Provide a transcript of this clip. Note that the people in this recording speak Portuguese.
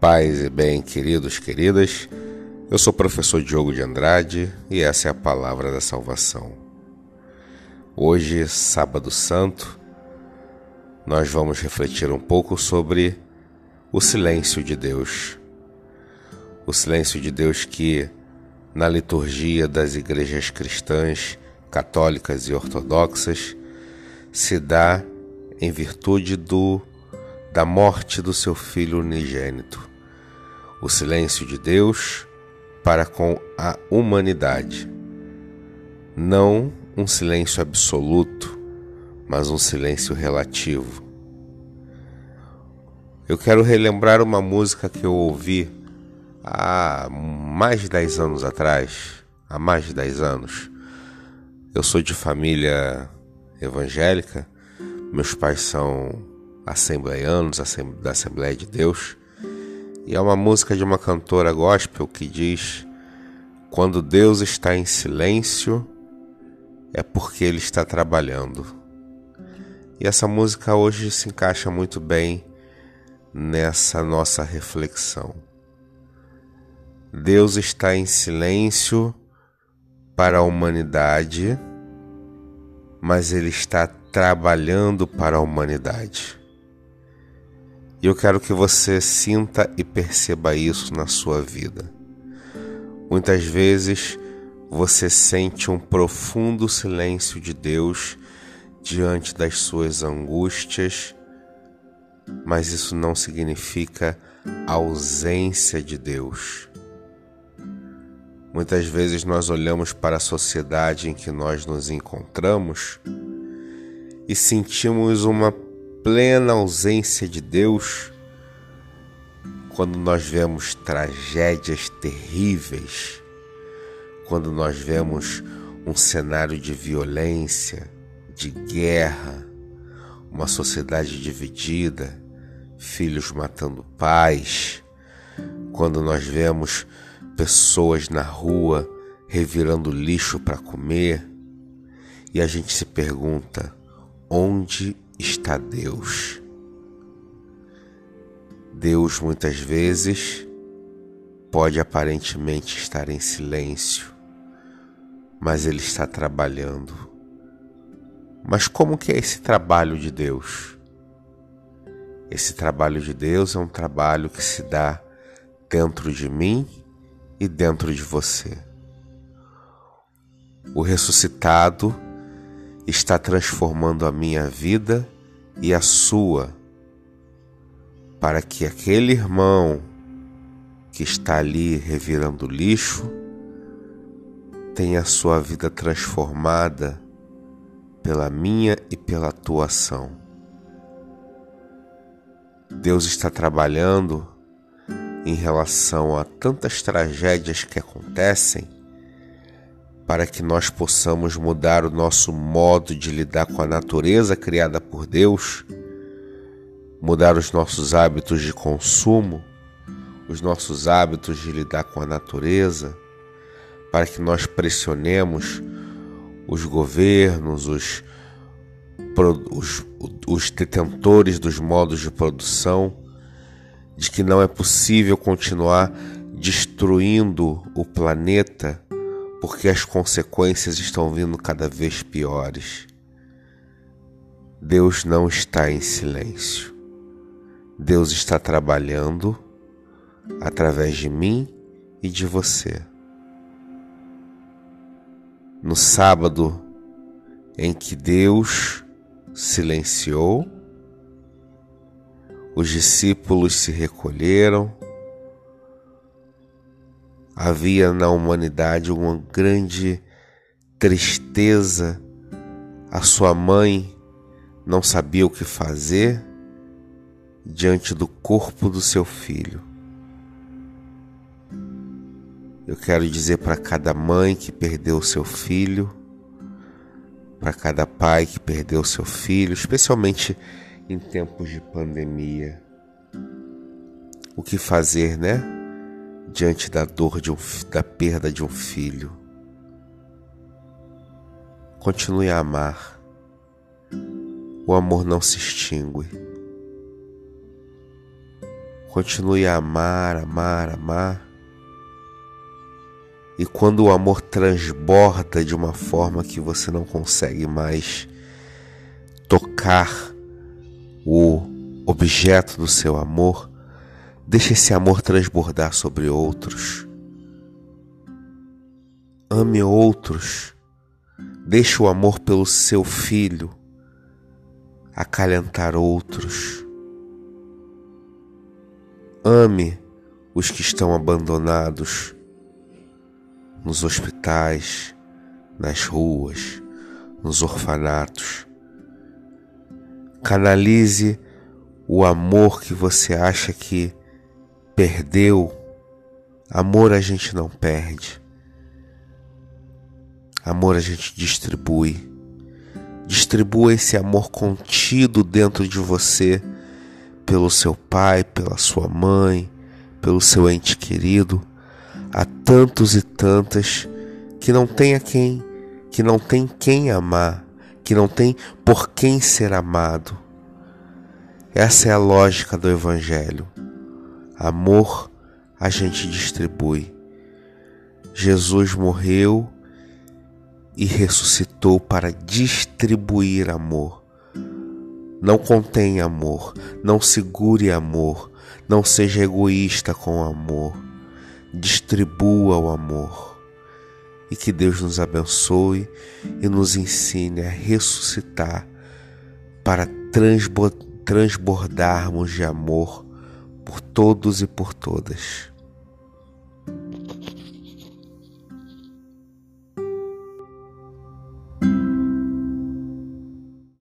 Paz e bem, queridos, queridas, eu sou o professor Diogo de Andrade e essa é a palavra da salvação. Hoje, Sábado Santo, nós vamos refletir um pouco sobre o silêncio de Deus. O silêncio de Deus que, na liturgia das igrejas cristãs, católicas e ortodoxas, se dá em virtude do da morte do seu filho unigênito. O silêncio de Deus para com a humanidade. Não um silêncio absoluto, mas um silêncio relativo. Eu quero relembrar uma música que eu ouvi há mais de 10 anos atrás, há mais de 10 anos. Eu sou de família evangélica, meus pais são assembleianos da Assembleia de Deus, e é uma música de uma cantora gospel que diz: Quando Deus está em silêncio, é porque Ele está trabalhando. E essa música hoje se encaixa muito bem nessa nossa reflexão. Deus está em silêncio para a humanidade, mas Ele está trabalhando para a humanidade. E eu quero que você sinta e perceba isso na sua vida. Muitas vezes você sente um profundo silêncio de Deus diante das suas angústias, mas isso não significa ausência de Deus. Muitas vezes nós olhamos para a sociedade em que nós nos encontramos e sentimos uma plena ausência de Deus, quando nós vemos tragédias terríveis, quando nós vemos um cenário de violência, de guerra, uma sociedade dividida, filhos matando pais, quando nós vemos pessoas na rua revirando lixo para comer, e a gente se pergunta: onde está Deus. Deus muitas vezes pode aparentemente estar em silêncio, mas ele está trabalhando. Mas como que é esse trabalho de Deus? Esse trabalho de Deus é um trabalho que se dá dentro de mim e dentro de você. O ressuscitado está transformando a minha vida e a sua, para que aquele irmão que está ali revirando lixo tenha a sua vida transformada pela minha e pela tua ação. Deus está trabalhando em relação a tantas tragédias que acontecem para que nós possamos mudar o nosso modo de lidar com a natureza criada por Deus, mudar os nossos hábitos de consumo, os nossos hábitos de lidar com a natureza, para que nós pressionemos os governos, os, os, os detentores dos modos de produção, de que não é possível continuar destruindo o planeta porque as consequências estão vindo cada vez piores. Deus não está em silêncio. Deus está trabalhando através de mim e de você. No sábado em que Deus silenciou, os discípulos se recolheram, havia na humanidade uma grande tristeza. A sua mãe não sabia o que fazer diante do corpo do seu filho. Eu quero dizer para cada mãe que perdeu seu filho, para cada pai que perdeu seu filho, especialmente em tempos de pandemia. O que fazer, né? Diante da dor um, da perda de um filho. Continue a amar. O amor não se extingue. Continue a amar, amar, amar. E quando o amor transborda de uma forma que você não consegue mais tocar o objeto do seu amor, deixe esse amor transbordar sobre outros. Ame outros. Deixe o amor pelo seu filho acalentar outros. Ame os que estão abandonados nos hospitais, nas ruas, nos orfanatos. Canalize o amor que você acha que perdeu. Amor a gente não perde. Amor a gente distribui. Distribua esse amor contido dentro de você pelo seu pai, pela sua mãe, pelo seu ente querido, a tantos e tantas que não tem a quem, que não tem quem amar, que não tem por quem ser amado. Essa é a lógica do evangelho. Amor a gente distribui. Jesus morreu e ressuscitou para distribuir amor. Não contém amor, não segure amor, não seja egoísta com o amor. Distribua o amor. E que Deus nos abençoe e nos ensine a ressuscitar para transbordarmos de amor por todos e por todas.